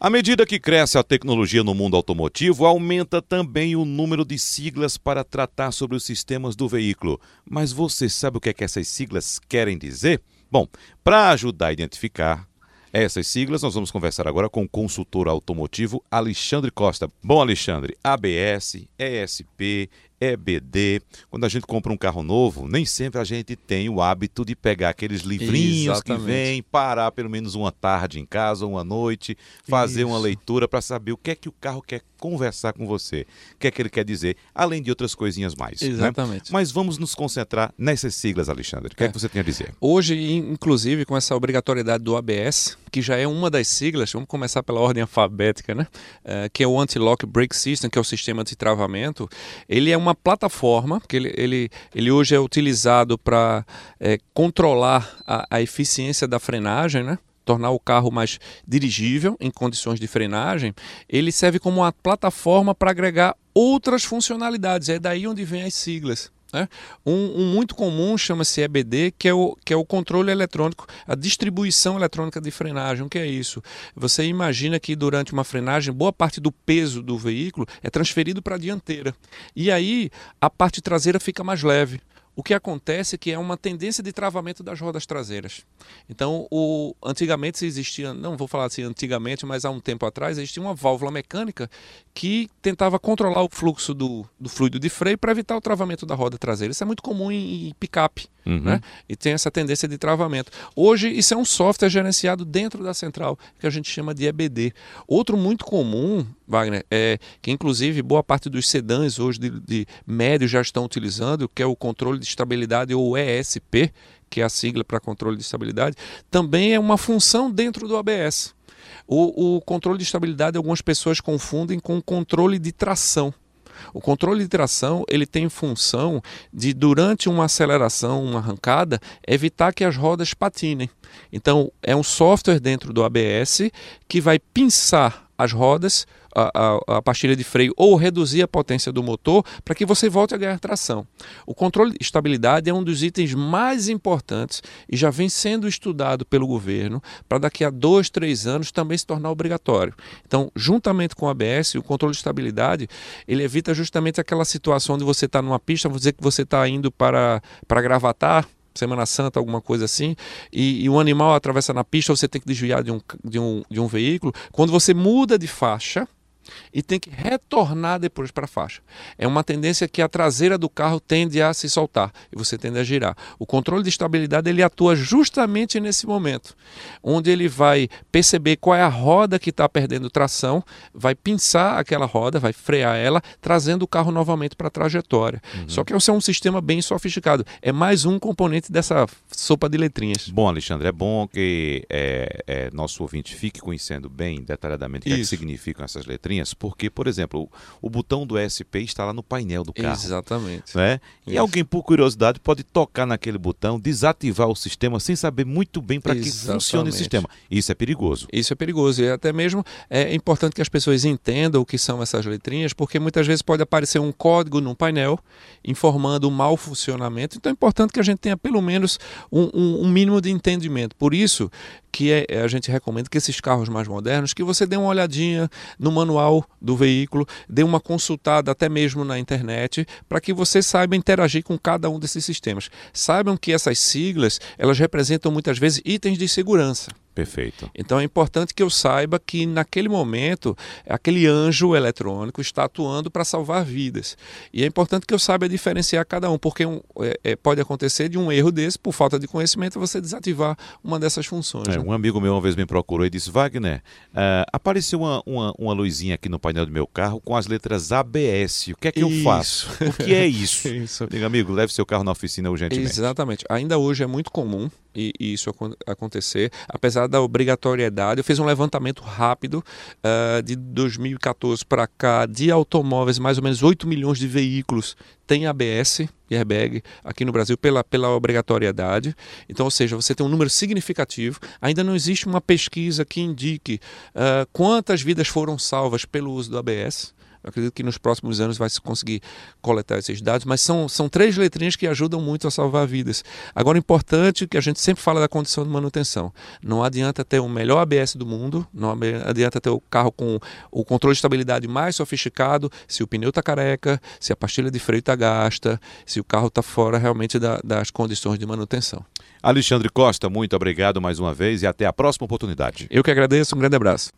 À medida que cresce a tecnologia no mundo automotivo, aumenta também o número de siglas para tratar sobre os sistemas do veículo. Mas você sabe o que, é que essas siglas querem dizer? Bom, para ajudar a identificar essas siglas, nós vamos conversar agora com o consultor automotivo Alexandre Costa. Bom, Alexandre, ABS, ESP, EBD. Quando a gente compra um carro novo, nem sempre a gente tem o hábito de pegar aqueles livrinhos Exatamente. que vêm, parar pelo menos uma tarde em casa, uma noite, fazer Isso. uma leitura para saber o que é que o carro quer conversar com você, o que é que ele quer dizer, além de outras coisinhas mais. Né? Exatamente. Né? Mas vamos nos concentrar nessas siglas, Alexandre. O que é, é que você tem a dizer? Hoje, inclusive, com essa obrigatoriedade do ABS, que já é uma das siglas, vamos começar pela ordem alfabética, né? É, que é o Anti-Lock Brake System, que é o sistema de travamento. Ele é uma plataforma, que ele, ele, ele hoje é utilizado para é, controlar a, a eficiência da frenagem, né? tornar o carro mais dirigível em condições de frenagem, ele serve como uma plataforma para agregar outras funcionalidades. É daí onde vem as siglas. Né? Um, um, muito comum chama-se EBD, que é, o, que é o controle eletrônico, a distribuição eletrônica de frenagem. O que é isso? Você imagina que durante uma frenagem, boa parte do peso do veículo é transferido para a dianteira. E aí a parte traseira fica mais leve o que acontece é que é uma tendência de travamento das rodas traseiras. Então, o, antigamente existia, não vou falar assim antigamente, mas há um tempo atrás, existia uma válvula mecânica que tentava controlar o fluxo do, do fluido de freio para evitar o travamento da roda traseira. Isso é muito comum em, em picape, uhum. né? E tem essa tendência de travamento. Hoje, isso é um software gerenciado dentro da central, que a gente chama de EBD. Outro muito comum, Wagner, é que inclusive boa parte dos sedãs hoje de, de já estão utilizando, que é o controle de estabilidade, ou ESP, que é a sigla para controle de estabilidade, também é uma função dentro do ABS. O, o controle de estabilidade, algumas pessoas confundem com o controle de tração. O controle de tração ele tem função de, durante uma aceleração, uma arrancada, evitar que as rodas patinem. Então, é um software dentro do ABS que vai pinçar as rodas a, a, a, pastilha de freio ou reduzir a potência do motor para que você volte a ganhar tração. O controle de estabilidade é um dos itens mais importantes e já vem sendo estudado pelo governo para daqui a dois, três anos também se tornar obrigatório. Então, juntamente com o ABS, o controle de estabilidade ele evita justamente aquela situação onde você está numa pista, vou dizer que você está indo para, para Gravatar, Semana Santa, alguma coisa assim, e, e um animal atravessa na pista, você tem que desviar de um, de, um, de um veículo. Quando você muda de faixa, e tem que retornar depois para a faixa. É uma tendência que a traseira do carro tende a se soltar e você tende a girar. O controle de estabilidade ele atua justamente nesse momento, onde ele vai perceber qual é a roda que está perdendo tração, vai pinçar aquela roda, vai frear ela, trazendo o carro novamente para a trajetória. Uhum. Só que esse é um sistema bem sofisticado. É mais um componente dessa sopa de letrinhas. Bom, Alexandre, é bom que é, é, nosso ouvinte fique conhecendo bem detalhadamente o que, é que significam essas letrinhas porque, por exemplo, o, o, botão do SP está lá no painel do carro. Exatamente. Né? E alguém, por curiosidade, pode tocar naquele botão, desativar o sistema sem saber muito bem para que funciona o sistema. Isso é perigoso. Isso é perigoso. E até mesmo é importante que as pessoas entendam o que são essas letrinhas, porque muitas vezes pode aparecer um código no painel informando o mau funcionamento. Então é importante que a gente tenha pelo menos um, um, um mínimo de entendimento. Por isso que é, a gente recomenda que esses carros mais modernos, que você dê uma olhadinha no manual manual do veículo, dê uma consultada até mesmo na internet, para que você saiba interagir com cada um desses sistemas. Saibam que essas siglas, elas representam muitas vezes itens de segurança. Perfeito. Então é importante que eu saiba que naquele momento aquele anjo eletrônico está atuando para salvar vidas. E é importante que eu saiba diferenciar cada um, porque um, é, é, pode acontecer de um erro desse, por falta de conhecimento, você desativar uma dessas funções. É, né? Um amigo meu uma vez me procurou e disse: Wagner, uh, apareceu uma, uma, uma, luzinha aqui no painel do meu carro com as letras ABS. O que é que isso. eu faço? O que é isso? isso. Diga, amigo, leve seu carro na oficina urgentemente. Exatamente. Ainda hoje é muito comum e, e isso acontecer, apesar da obrigatoriedade. Eu fiz um levantamento rápido uh, de 2014 para cá de automóveis, mais ou menos 8 milhões de veículos têm ABS e airbag aqui no Brasil pela, pela obrigatoriedade. Então, ou seja, você tem um número significativo. Ainda não existe uma pesquisa que indique uh, quantas vidas foram salvas pelo uso do ABS. Acredito que nos próximos anos vai se conseguir coletar esses dados, mas são, são três letrinhas que ajudam muito a salvar vidas. Agora, importante que a gente sempre fala da condição de manutenção. Não adianta ter o melhor ABS do mundo, não adianta ter o carro com o controle de estabilidade mais sofisticado se o pneu está careca, se a pastilha de freio está gasta, se o carro está fora realmente da, das condições de manutenção. Alexandre Costa, muito obrigado mais uma vez e até a próxima oportunidade. Eu que agradeço, um grande abraço.